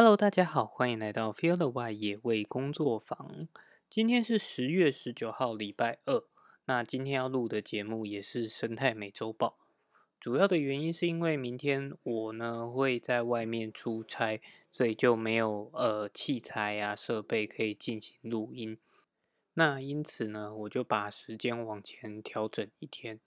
Hello，大家好，欢迎来到 Feel the Y 野味工作坊。今天是十月十九号，礼拜二。那今天要录的节目也是生态美洲豹。主要的原因是因为明天我呢会在外面出差，所以就没有呃器材啊设备可以进行录音。那因此呢，我就把时间往前调整一天。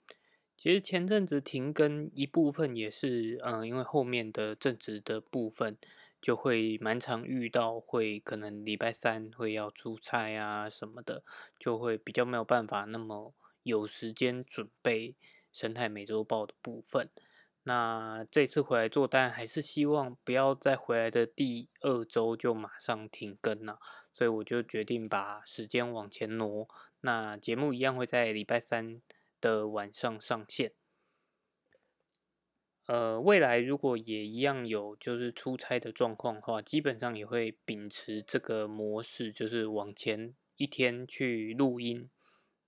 其实前阵子停更一部分也是，嗯，因为后面的正职的部分。就会蛮常遇到，会可能礼拜三会要出差啊什么的，就会比较没有办法那么有时间准备生态美洲豹的部分。那这次回来做，当然还是希望不要再回来的第二周就马上停更了，所以我就决定把时间往前挪。那节目一样会在礼拜三的晚上上线。呃，未来如果也一样有就是出差的状况的话，基本上也会秉持这个模式，就是往前一天去录音。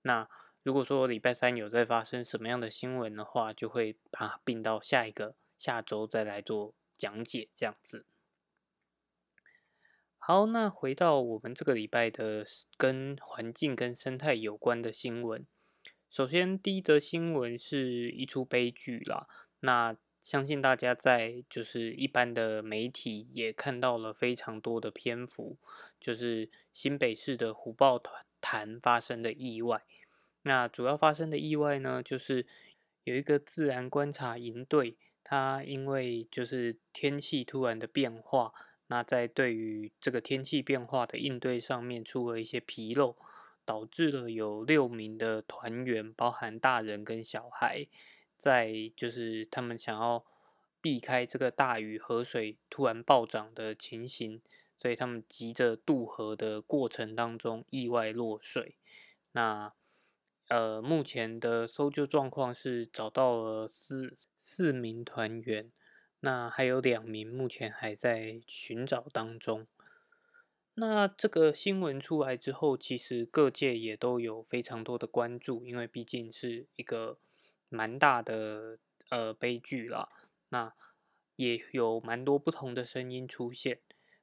那如果说礼拜三有在发生什么样的新闻的话，就会把它并到下一个下周再来做讲解，这样子。好，那回到我们这个礼拜的跟环境跟生态有关的新闻。首先，第一则新闻是一出悲剧啦。那相信大家在就是一般的媒体也看到了非常多的篇幅，就是新北市的虎豹潭发生的意外。那主要发生的意外呢，就是有一个自然观察营队，它因为就是天气突然的变化，那在对于这个天气变化的应对上面出了一些纰漏，导致了有六名的团员，包含大人跟小孩。在就是他们想要避开这个大雨河水突然暴涨的情形，所以他们急着渡河的过程当中意外落水。那呃，目前的搜救状况是找到了四四名团员，那还有两名目前还在寻找当中。那这个新闻出来之后，其实各界也都有非常多的关注，因为毕竟是一个。蛮大的呃悲剧啦，那也有蛮多不同的声音出现。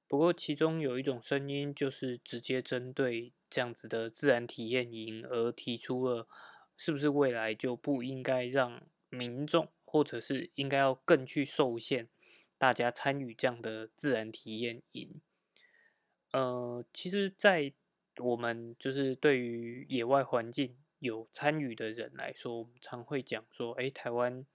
不过其中有一种声音就是直接针对这样子的自然体验营而提出了，是不是未来就不应该让民众，或者是应该要更去受限大家参与这样的自然体验营？呃，其实，在我们就是对于野外环境。有参与的人来说，我们常会讲说，哎，台湾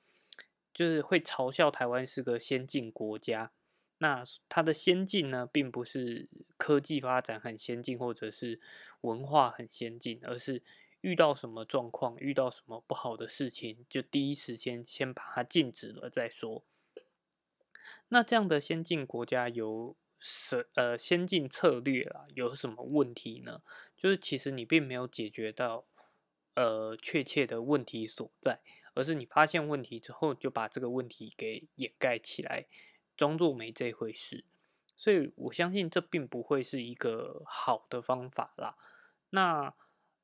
就是会嘲笑台湾是个先进国家。那它的先进呢，并不是科技发展很先进，或者是文化很先进，而是遇到什么状况，遇到什么不好的事情，就第一时间先把它禁止了再说。那这样的先进国家有什呃先进策略啦？有什么问题呢？就是其实你并没有解决到。呃，确切的问题所在，而是你发现问题之后，就把这个问题给掩盖起来，装作没这回事。所以我相信这并不会是一个好的方法啦。那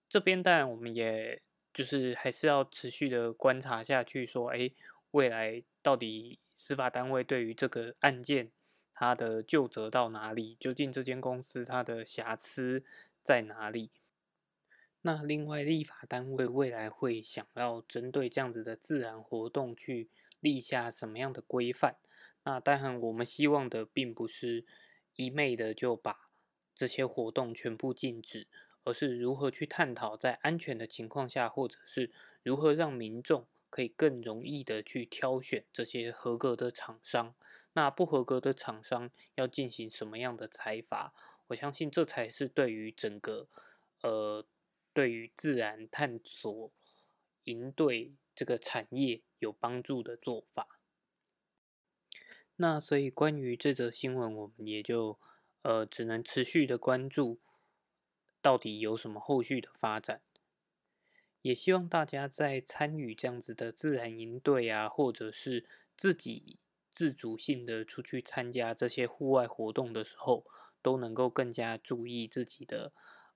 这边当然我们也就是还是要持续的观察下去，说，哎，未来到底司法单位对于这个案件它的就责到哪里？究竟这间公司它的瑕疵在哪里？那另外，立法单位未来会想要针对这样子的自然活动去立下什么样的规范？那当然，我们希望的并不是一昧的就把这些活动全部禁止，而是如何去探讨在安全的情况下，或者是如何让民众可以更容易的去挑选这些合格的厂商。那不合格的厂商要进行什么样的裁罚？我相信这才是对于整个呃。对于自然探索营队这个产业有帮助的做法。那所以关于这则新闻，我们也就呃只能持续的关注，到底有什么后续的发展。也希望大家在参与这样子的自然营队啊，或者是自己自主性的出去参加这些户外活动的时候，都能够更加注意自己的。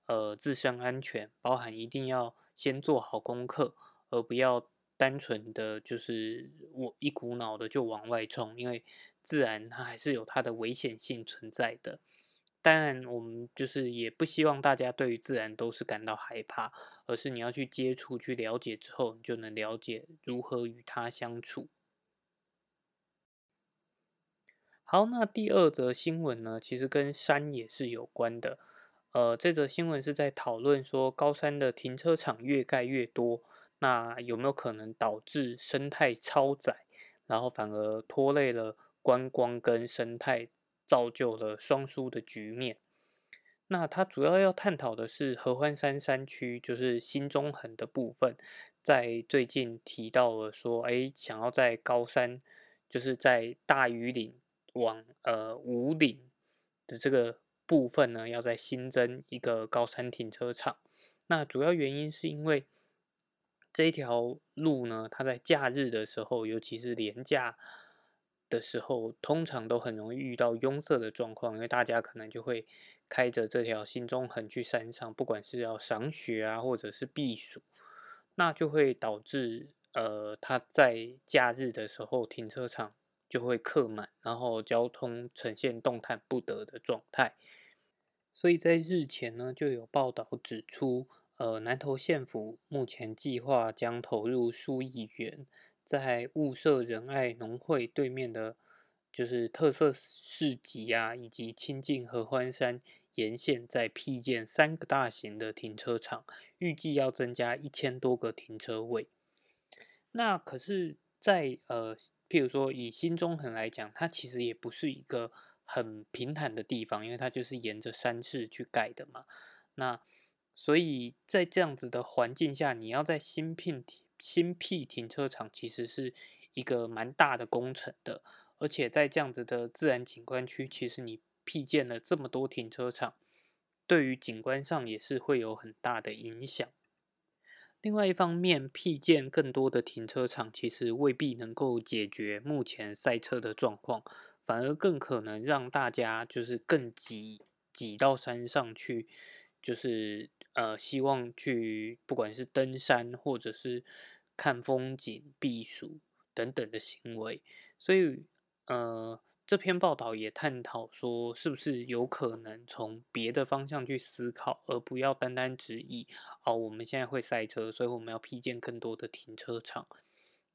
呃，自身安全包含一定要先做好功课，而不要单纯的就是我一股脑的就往外冲，因为自然它还是有它的危险性存在的。当然，我们就是也不希望大家对于自然都是感到害怕，而是你要去接触、去了解之后，你就能了解如何与它相处。好，那第二则新闻呢，其实跟山也是有关的。呃，这则新闻是在讨论说，高山的停车场越盖越多，那有没有可能导致生态超载，然后反而拖累了观光跟生态？造就了双输的局面。那它主要要探讨的是合欢山山区，就是新中横的部分，在最近提到了说，哎，想要在高山，就是在大屿岭往呃五岭的这个部分呢，要再新增一个高山停车场。那主要原因是因为这条路呢，它在假日的时候，尤其是廉价。的时候，通常都很容易遇到拥塞的状况，因为大家可能就会开着这条新中横去山上，不管是要赏雪啊，或者是避暑，那就会导致呃，它在假日的时候停车场就会客满，然后交通呈现动弹不得的状态。所以在日前呢，就有报道指出，呃，南投县府目前计划将投入数亿元。在雾社仁爱农会对面的，就是特色市集啊，以及亲近合欢山沿线，在辟建三个大型的停车场，预计要增加一千多个停车位。那可是，在呃，譬如说以新中横来讲，它其实也不是一个很平坦的地方，因为它就是沿着山势去盖的嘛。那所以在这样子的环境下，你要在新聘新辟停车场其实是一个蛮大的工程的，而且在这样子的自然景观区，其实你辟建了这么多停车场，对于景观上也是会有很大的影响。另外一方面，辟建更多的停车场，其实未必能够解决目前赛车的状况，反而更可能让大家就是更挤挤到山上去，就是。呃，希望去不管是登山或者是看风景、避暑等等的行为，所以呃，这篇报道也探讨说，是不是有可能从别的方向去思考，而不要单单指以哦，我们现在会塞车，所以我们要批建更多的停车场。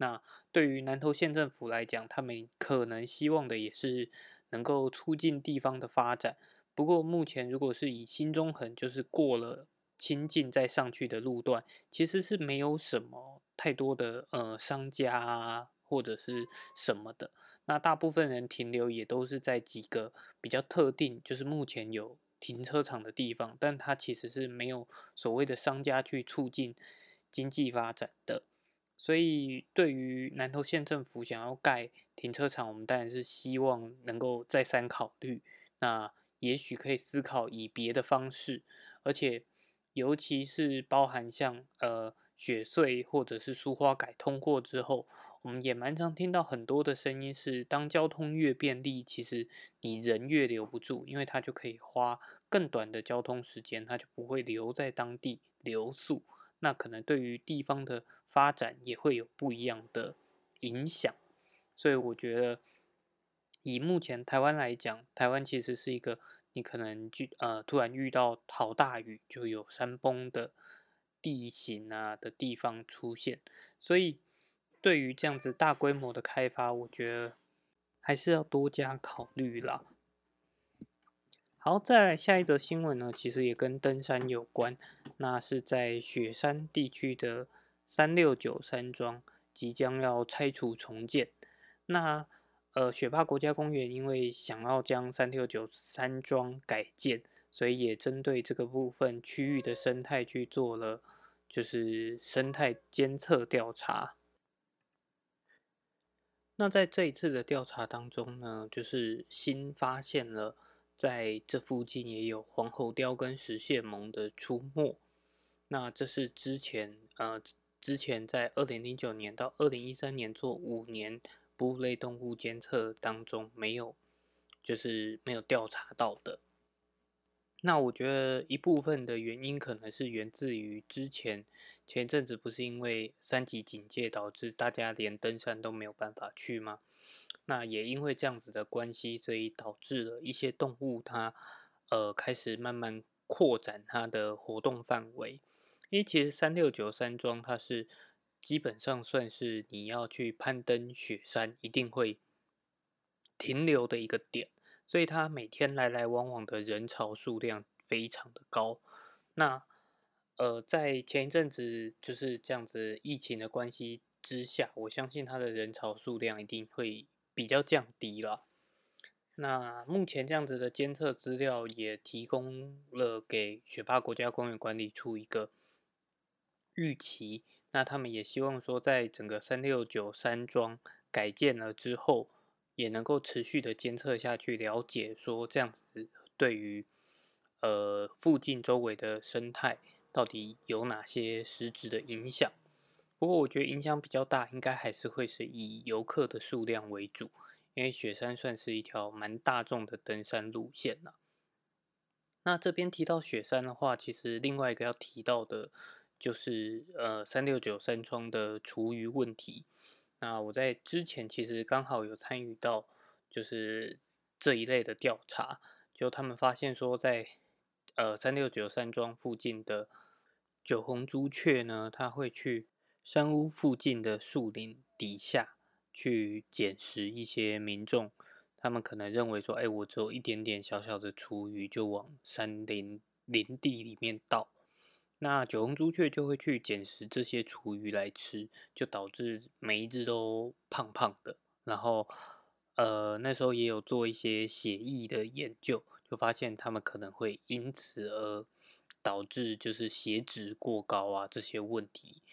那对于南投县政府来讲，他们可能希望的也是能够促进地方的发展。不过目前如果是以新中横，就是过了。亲近再上去的路段，其实是没有什么太多的呃商家啊，或者是什么的。那大部分人停留也都是在几个比较特定，就是目前有停车场的地方，但它其实是没有所谓的商家去促进经济发展的。所以，对于南投县政府想要盖停车场，我们当然是希望能够再三考虑。那也许可以思考以别的方式，而且。尤其是包含像呃雪隧或者是苏花改通过之后，我们也蛮常听到很多的声音是，当交通越便利，其实你人越留不住，因为它就可以花更短的交通时间，它就不会留在当地留宿，那可能对于地方的发展也会有不一样的影响。所以我觉得，以目前台湾来讲，台湾其实是一个。你可能就呃突然遇到好大雨，就有山崩的地形啊的地方出现，所以对于这样子大规模的开发，我觉得还是要多加考虑啦。好，再来下一则新闻呢，其实也跟登山有关，那是在雪山地区的三六九山庄即将要拆除重建，那。呃，雪霸国家公园因为想要将三六九山庄改建，所以也针对这个部分区域的生态去做了，就是生态监测调查。那在这一次的调查当中呢，就是新发现了在这附近也有黄喉貂跟石蟹獴的出没。那这是之前呃，之前在二零零九年到二零一三年做五年。哺乳类动物监测当中没有，就是没有调查到的。那我觉得一部分的原因可能是源自于之前前阵子不是因为三级警戒导致大家连登山都没有办法去吗？那也因为这样子的关系，所以导致了一些动物它呃开始慢慢扩展它的活动范围。因为其实三六九山庄它是基本上算是你要去攀登雪山一定会停留的一个点，所以它每天来来往往的人潮数量非常的高。那呃，在前一阵子就是这样子疫情的关系之下，我相信它的人潮数量一定会比较降低了。那目前这样子的监测资料也提供了给雪霸国家公园管理处一个预期，那他们也希望说，在整个三六九山庄改建了之后，也能够持续的监测下去，了解说这样子对于呃附近周围的生态。到底有哪些实质的影响？不过我觉得影响比较大，应该还是会是以游客的数量为主，因为雪山算是一条蛮大众的登山路线了。那这边提到雪山的话，其实另外一个要提到的，就是呃三六九山庄的厨余问题。那我在之前其实刚好有参与到，就是这一类的调查，就他们发现说在呃三六九山庄附近的。九红朱雀呢，它会去山屋附近的树林底下去捡拾一些民众，他们可能认为说，哎，我只有一点点小小的厨余，就往山林林地里面倒。那九红朱雀就会去捡拾这些厨余来吃，就导致每一只都胖胖的。然后，呃，那时候也有做一些血液的研究，就发现他们可能会因此而。导致就是血脂过高啊这些问题，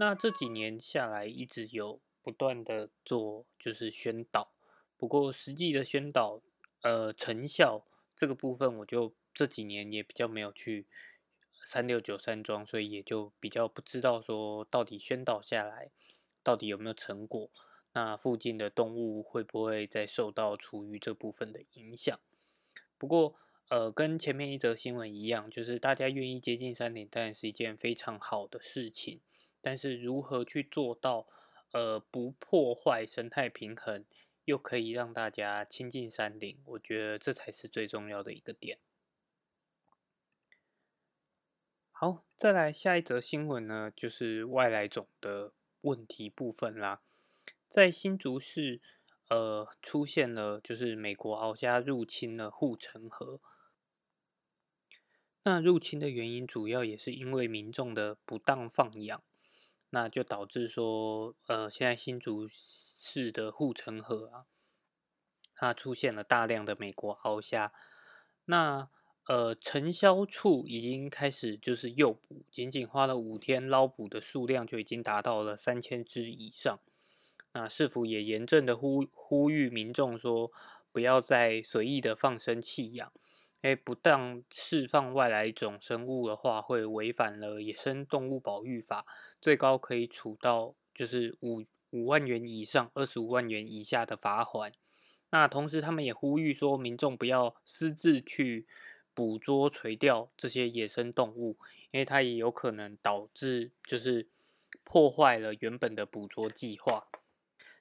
那这几年下来一直有不断的做就是宣导，不过实际的宣导呃成效这个部分我就这几年也比较没有去三六九山庄，所以也就比较不知道说到底宣导下来到底有没有成果，那附近的动物会不会再受到厨余这部分的影响？不过。呃，跟前面一则新闻一样，就是大家愿意接近山林，当然是一件非常好的事情。但是如何去做到，呃，不破坏生态平衡，又可以让大家亲近山林，我觉得这才是最重要的一个点。好，再来下一则新闻呢，就是外来种的问题部分啦，在新竹市，呃，出现了就是美国鳌虾入侵了护城河。那入侵的原因主要也是因为民众的不当放养，那就导致说，呃，现在新竹市的护城河啊，它出现了大量的美国鳌虾。那呃，承销处已经开始就是诱捕，仅仅花了五天捞捕的数量就已经达到了三千只以上。那市府也严正的呼呼吁民众说，不要再随意的放生弃养。哎，不当释放外来种生物的话，会违反了野生动物保育法，最高可以处到就是五五万元以上二十五万元以下的罚款。那同时，他们也呼吁说，民众不要私自去捕捉、垂钓这些野生动物，因为它也有可能导致就是破坏了原本的捕捉计划。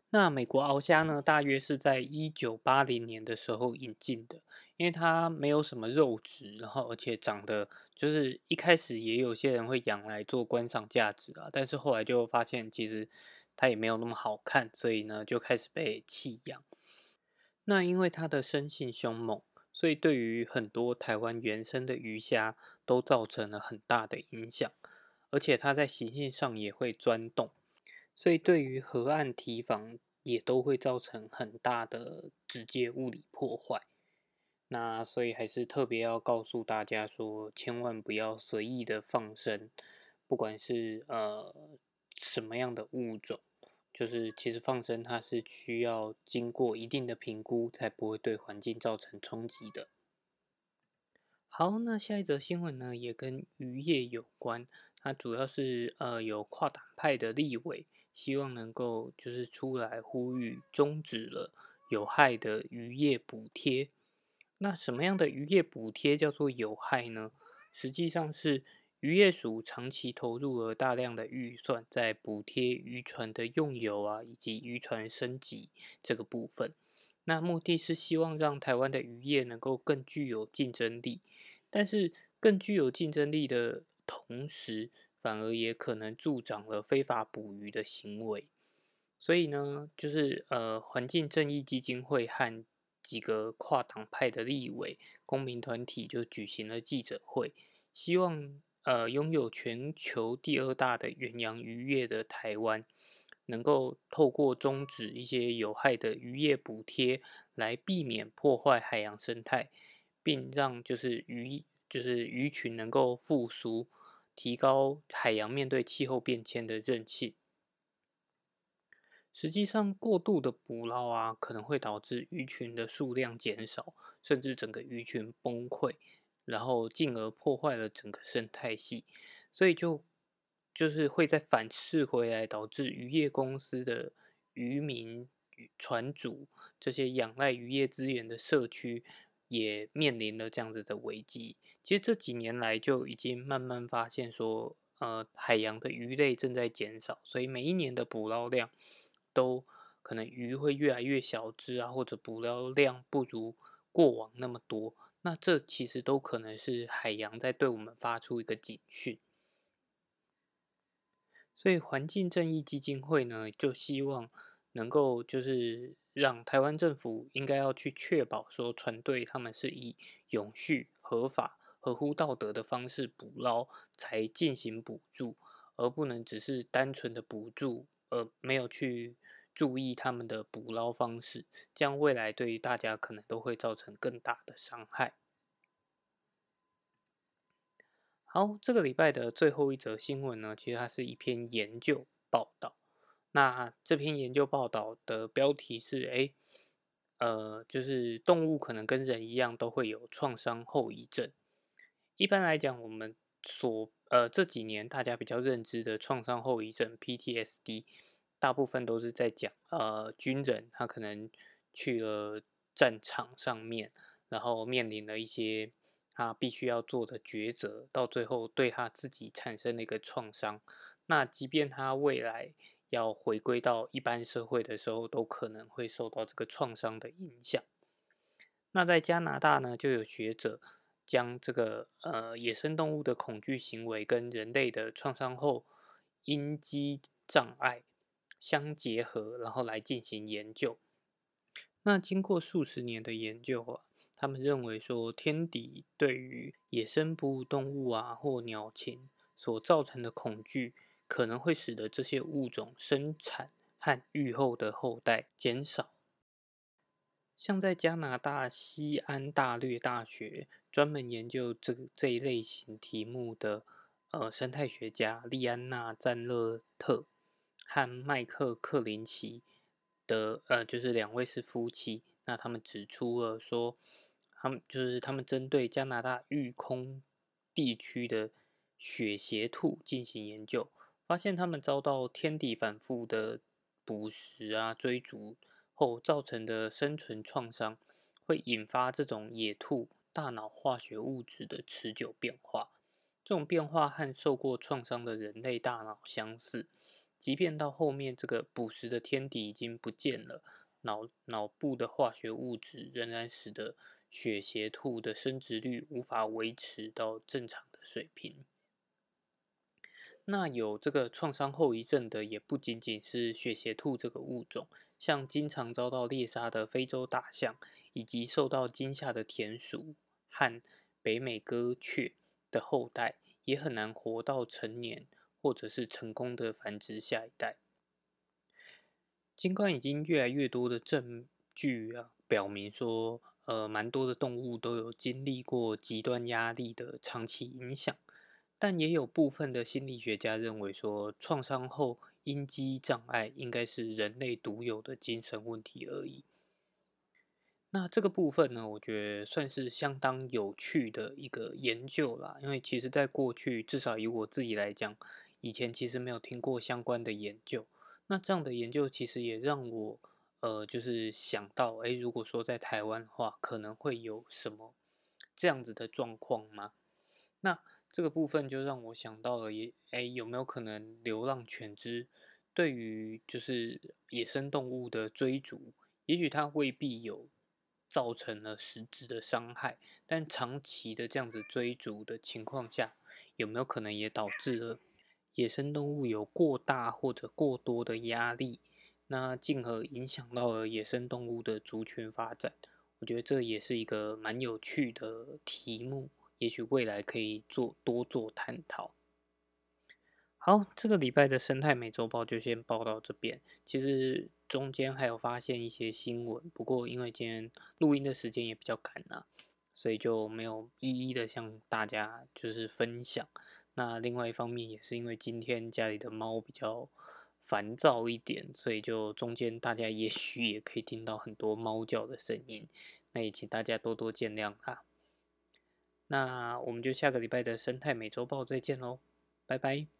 那美国鳌虾呢，大约是在一九八零年的时候引进的，因为它没有什么肉质，然后而且长得就是一开始也有些人会养来做观赏价值啊，但是后来就发现其实它也没有那么好看，所以呢就开始被弃养。那因为它的生性凶猛，所以对于很多台湾原生的鱼虾都造成了很大的影响，而且它在习性上也会钻洞。所以，对于河岸堤防也都会造成很大的直接物理破坏。那所以还是特别要告诉大家说，千万不要随意的放生，不管是呃什么样的物种，就是其实放生它是需要经过一定的评估，才不会对环境造成冲击的。好，那下一则新闻呢，也跟渔业有关，它主要是呃有跨党派的立委。希望能够就是出来呼吁终止了有害的渔业补贴。那什么样的渔业补贴叫做有害呢？实际上是渔业署长期投入了大量的预算在补贴渔船的用油啊，以及渔船升级这个部分。那目的是希望让台湾的渔业能够更具有竞争力，但是更具有竞争力的同时，反而也可能助长了非法捕鱼的行为。所以呢，就是呃，环境正义基金会和几个跨党派的立委、公民团体就举行了记者会，希望。呃，拥有全球第二大的远洋渔业的台湾，能够透过终止一些有害的渔业补贴，来避免破坏海洋生态，并让就是鱼就是鱼群能够复苏，提高海洋面对气候变迁的韧性。实际上，过度的捕捞啊，可能会导致鱼群的数量减少，甚至整个鱼群崩溃。然后进而破坏了整个生态系，所以就就是会再反噬回来，导致渔业公司的渔民、船主这些仰赖渔业资源的社区也面临了这样子的危机。其实这几年来就已经慢慢发现说，呃，海洋的鱼类正在减少，所以每一年的捕捞量都可能鱼会越来越小只啊，或者捕捞量不如过往那么多。那这其实都可能是海洋在对我们发出一个警讯，所以环境正义基金会呢，就希望能够就是让台湾政府应该要去确保说，船队他们是以永续、合法、合乎道德的方式捕捞才进行补助，而不能只是单纯的补助，而没有去。注意他们的捕捞方式，这样未来对于大家可能都会造成更大的伤害。好，这个礼拜的最后一则新闻呢，其实它是一篇研究报道。那这篇研究报道的标题是：哎，呃，就是动物可能跟人一样都会有创伤后遗症。一般来讲，我们所呃这几年大家比较认知的创伤后遗症 （PTSD）。大部分都是在讲，呃，军人他可能去了战场上面，然后面临了一些他必须要做的抉择，到最后对他自己产生了一个创伤。那即便他未来要回归到一般社会的时候，都可能会受到这个创伤的影响。那在加拿大呢，就有学者将这个呃野生动物的恐惧行为跟人类的创伤后应激障碍。相结合，然后来进行研究。那经过数十年的研究啊，他们认为说，天敌对于野生哺乳动物啊或鸟禽所造成的恐惧，可能会使得这些物种生产和育后的后代减少。像在加拿大西安大略大学专门研究这这一类型题目的呃生态学家利安娜赞勒特。和麦克克林奇的呃，就是两位是夫妻。那他们指出了说，他们就是他们针对加拿大育空地区的雪鞋兔进行研究，发现他们遭到天敌反复的捕食啊、追逐后造成的生存创伤，会引发这种野兔大脑化学物质的持久变化。这种变化和受过创伤的人类大脑相似。即便到后面这个捕食的天敌已经不见了，脑脑部的化学物质仍然使得雪鞋兔的生殖率无法维持到正常的水平。那有这个创伤后遗症的也不仅仅是雪鞋兔这个物种，像经常遭到猎杀的非洲大象，以及受到惊吓的田鼠和北美鸽雀的后代，也很难活到成年。或者是成功的繁殖下一代。尽管已经越来越多的证据啊，表明说，呃，蛮多的动物都有经历过极端压力的长期影响，但也有部分的心理学家认为说，创伤后应激障碍应该是人类独有的精神问题而已。那这个部分呢，我觉得算是相当有趣的一个研究啦，因为其实在过去，至少以我自己来讲。以前其实没有听过相关的研究，那这样的研究其实也让我呃，就是想到，哎，如果说在台湾的话，可能会有什么这样子的状况吗？那这个部分就让我想到了，也哎有没有可能流浪犬只对于就是野生动物的追逐，也许它未必有造成了实质的伤害，但长期的这样子追逐的情况下，有没有可能也导致了野生动物有过大或者过多的压力？那进而影响到了野生动物的族群发展，我觉得这也是一个蛮有趣的题目，也许未来可以做多做探讨。好，这个礼拜的生态美洲报就先报到这边。其实中间还有发现一些新闻，不过因为今天录音的时间也比较赶啊，所以就没有一一的向大家就是分享。那另外一方面也是因为今天家里的猫比较。烦躁一点，所以就中间大家也许也可以听到很多猫叫的声音，那也请大家多多见谅啊。那我们就下个礼拜的生态美洲豹再见喽，拜拜。